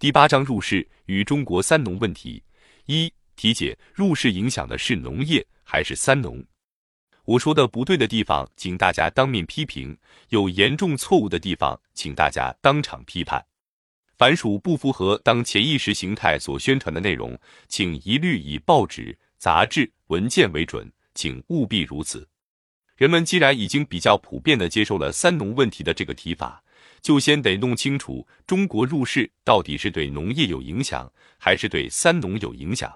第八章入世与中国三农问题一题解：入世影响的是农业还是三农？我说的不对的地方，请大家当面批评；有严重错误的地方，请大家当场批判。凡属不符合当前意识形态所宣传的内容，请一律以报纸、杂志、文件为准，请务必如此。人们既然已经比较普遍的接受了“三农”问题的这个提法，就先得弄清楚中国入世到底是对农业有影响，还是对三农有影响。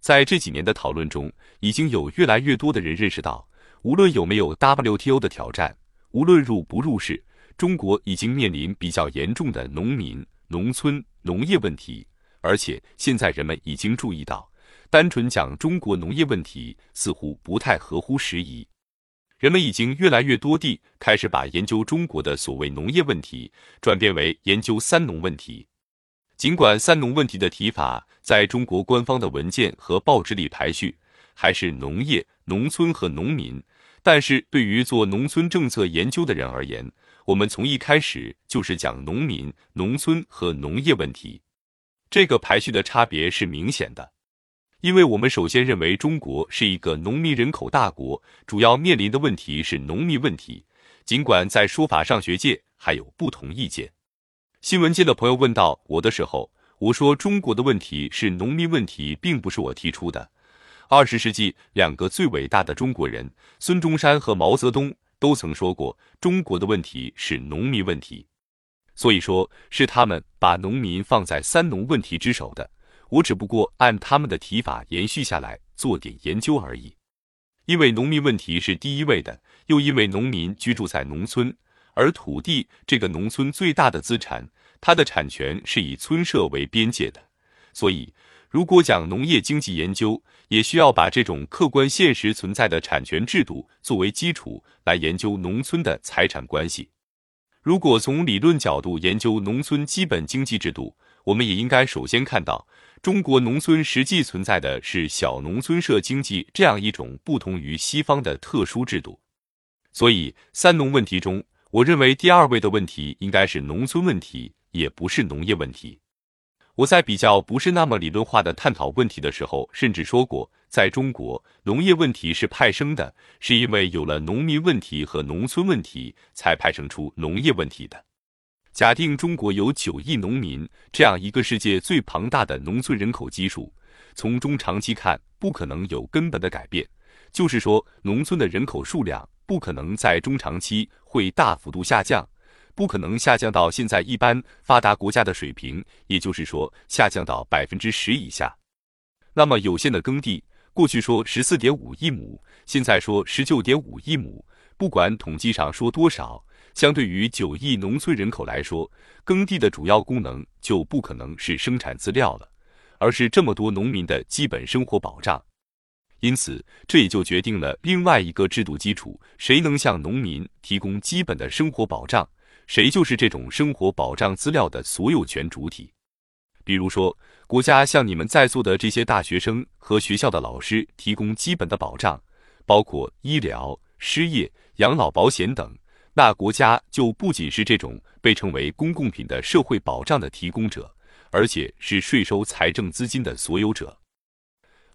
在这几年的讨论中，已经有越来越多的人认识到，无论有没有 WTO 的挑战，无论入不入世，中国已经面临比较严重的农民。农村农业问题，而且现在人们已经注意到，单纯讲中国农业问题似乎不太合乎时宜。人们已经越来越多地开始把研究中国的所谓农业问题转变为研究三农问题。尽管三农问题的提法在中国官方的文件和报纸里排序还是农业、农村和农民，但是对于做农村政策研究的人而言，我们从一开始就是讲农民、农村和农业问题，这个排序的差别是明显的，因为我们首先认为中国是一个农民人口大国，主要面临的问题是农民问题。尽管在说法上学界还有不同意见，新闻界的朋友问到我的时候，我说中国的问题是农民问题，并不是我提出的。二十世纪两个最伟大的中国人孙中山和毛泽东。都曾说过，中国的问题是农民问题，所以说是他们把农民放在三农问题之首的。我只不过按他们的提法延续下来做点研究而已。因为农民问题是第一位的，又因为农民居住在农村，而土地这个农村最大的资产，它的产权是以村社为边界的，所以。如果讲农业经济研究，也需要把这种客观现实存在的产权制度作为基础来研究农村的财产关系。如果从理论角度研究农村基本经济制度，我们也应该首先看到，中国农村实际存在的是小农村社经济这样一种不同于西方的特殊制度。所以，三农问题中，我认为第二位的问题应该是农村问题，也不是农业问题。我在比较不是那么理论化的探讨问题的时候，甚至说过，在中国农业问题是派生的，是因为有了农民问题和农村问题，才派生出农业问题的。假定中国有九亿农民这样一个世界最庞大的农村人口基数，从中长期看不可能有根本的改变，就是说农村的人口数量不可能在中长期会大幅度下降。不可能下降到现在一般发达国家的水平，也就是说下降到百分之十以下。那么有限的耕地，过去说十四点五亿亩，现在说十九点五亿亩，不管统计上说多少，相对于九亿农村人口来说，耕地的主要功能就不可能是生产资料了，而是这么多农民的基本生活保障。因此，这也就决定了另外一个制度基础：谁能向农民提供基本的生活保障？谁就是这种生活保障资料的所有权主体？比如说，国家向你们在座的这些大学生和学校的老师提供基本的保障，包括医疗、失业、养老保险等，那国家就不仅是这种被称为公共品的社会保障的提供者，而且是税收财政资金的所有者。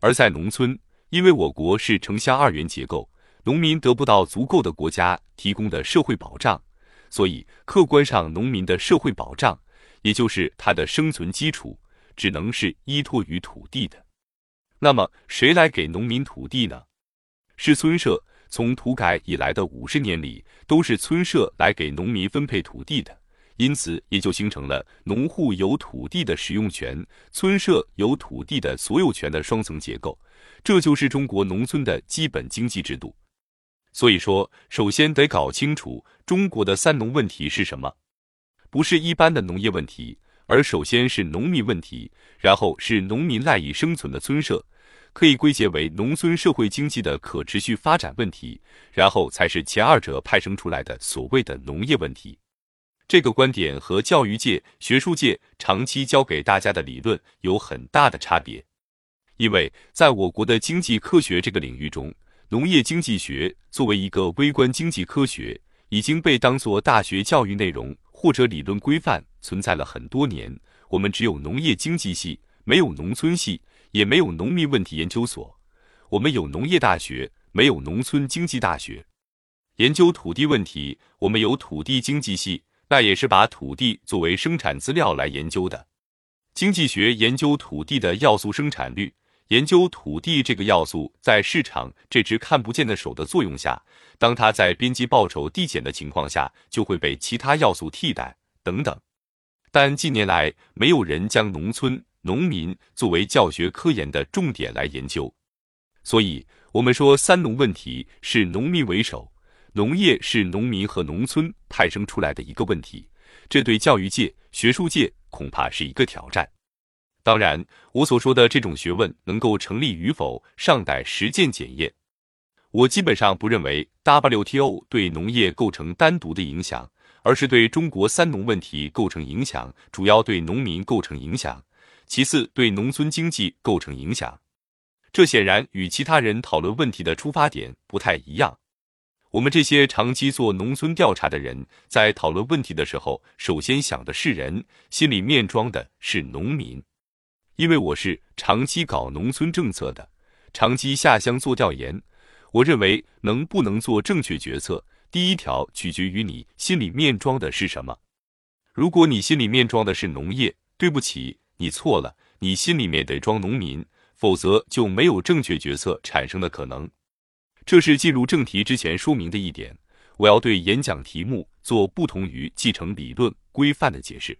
而在农村，因为我国是城乡二元结构，农民得不到足够的国家提供的社会保障。所以，客观上，农民的社会保障，也就是他的生存基础，只能是依托于土地的。那么，谁来给农民土地呢？是村社。从土改以来的五十年里，都是村社来给农民分配土地的。因此，也就形成了农户有土地的使用权，村社有土地的所有权的双层结构。这就是中国农村的基本经济制度。所以说，首先得搞清楚中国的三农问题是什么，不是一般的农业问题，而首先是农民问题，然后是农民赖以生存的村社，可以归结为农村社会经济的可持续发展问题，然后才是前二者派生出来的所谓的农业问题。这个观点和教育界、学术界长期教给大家的理论有很大的差别，因为在我国的经济科学这个领域中。农业经济学作为一个微观经济科学，已经被当作大学教育内容或者理论规范存在了很多年。我们只有农业经济系，没有农村系，也没有农民问题研究所。我们有农业大学，没有农村经济大学。研究土地问题，我们有土地经济系，那也是把土地作为生产资料来研究的。经济学研究土地的要素生产率，研究土地这个要素在市场这只看不见的手的作用下，当它在边际报酬递减的情况下，就会被其他要素替代等等。但近年来，没有人将农村农民作为教学科研的重点来研究，所以我们说“三农”问题是农民为首，农业是农民和农村派生出来的一个问题，这对教育界、学术界恐怕是一个挑战。当然，我所说的这种学问能够成立与否，尚待实践检验。我基本上不认为 WTO 对农业构成单独的影响。而是对中国“三农”问题构成影响，主要对农民构成影响，其次对农村经济构成影响。这显然与其他人讨论问题的出发点不太一样。我们这些长期做农村调查的人，在讨论问题的时候，首先想的是人，心里面装的是农民。因为我是长期搞农村政策的，长期下乡做调研，我认为能不能做正确决策。第一条取决于你心里面装的是什么。如果你心里面装的是农业，对不起，你错了，你心里面得装农民，否则就没有正确决策产生的可能。这是进入正题之前说明的一点。我要对演讲题目做不同于继承理论规范的解释。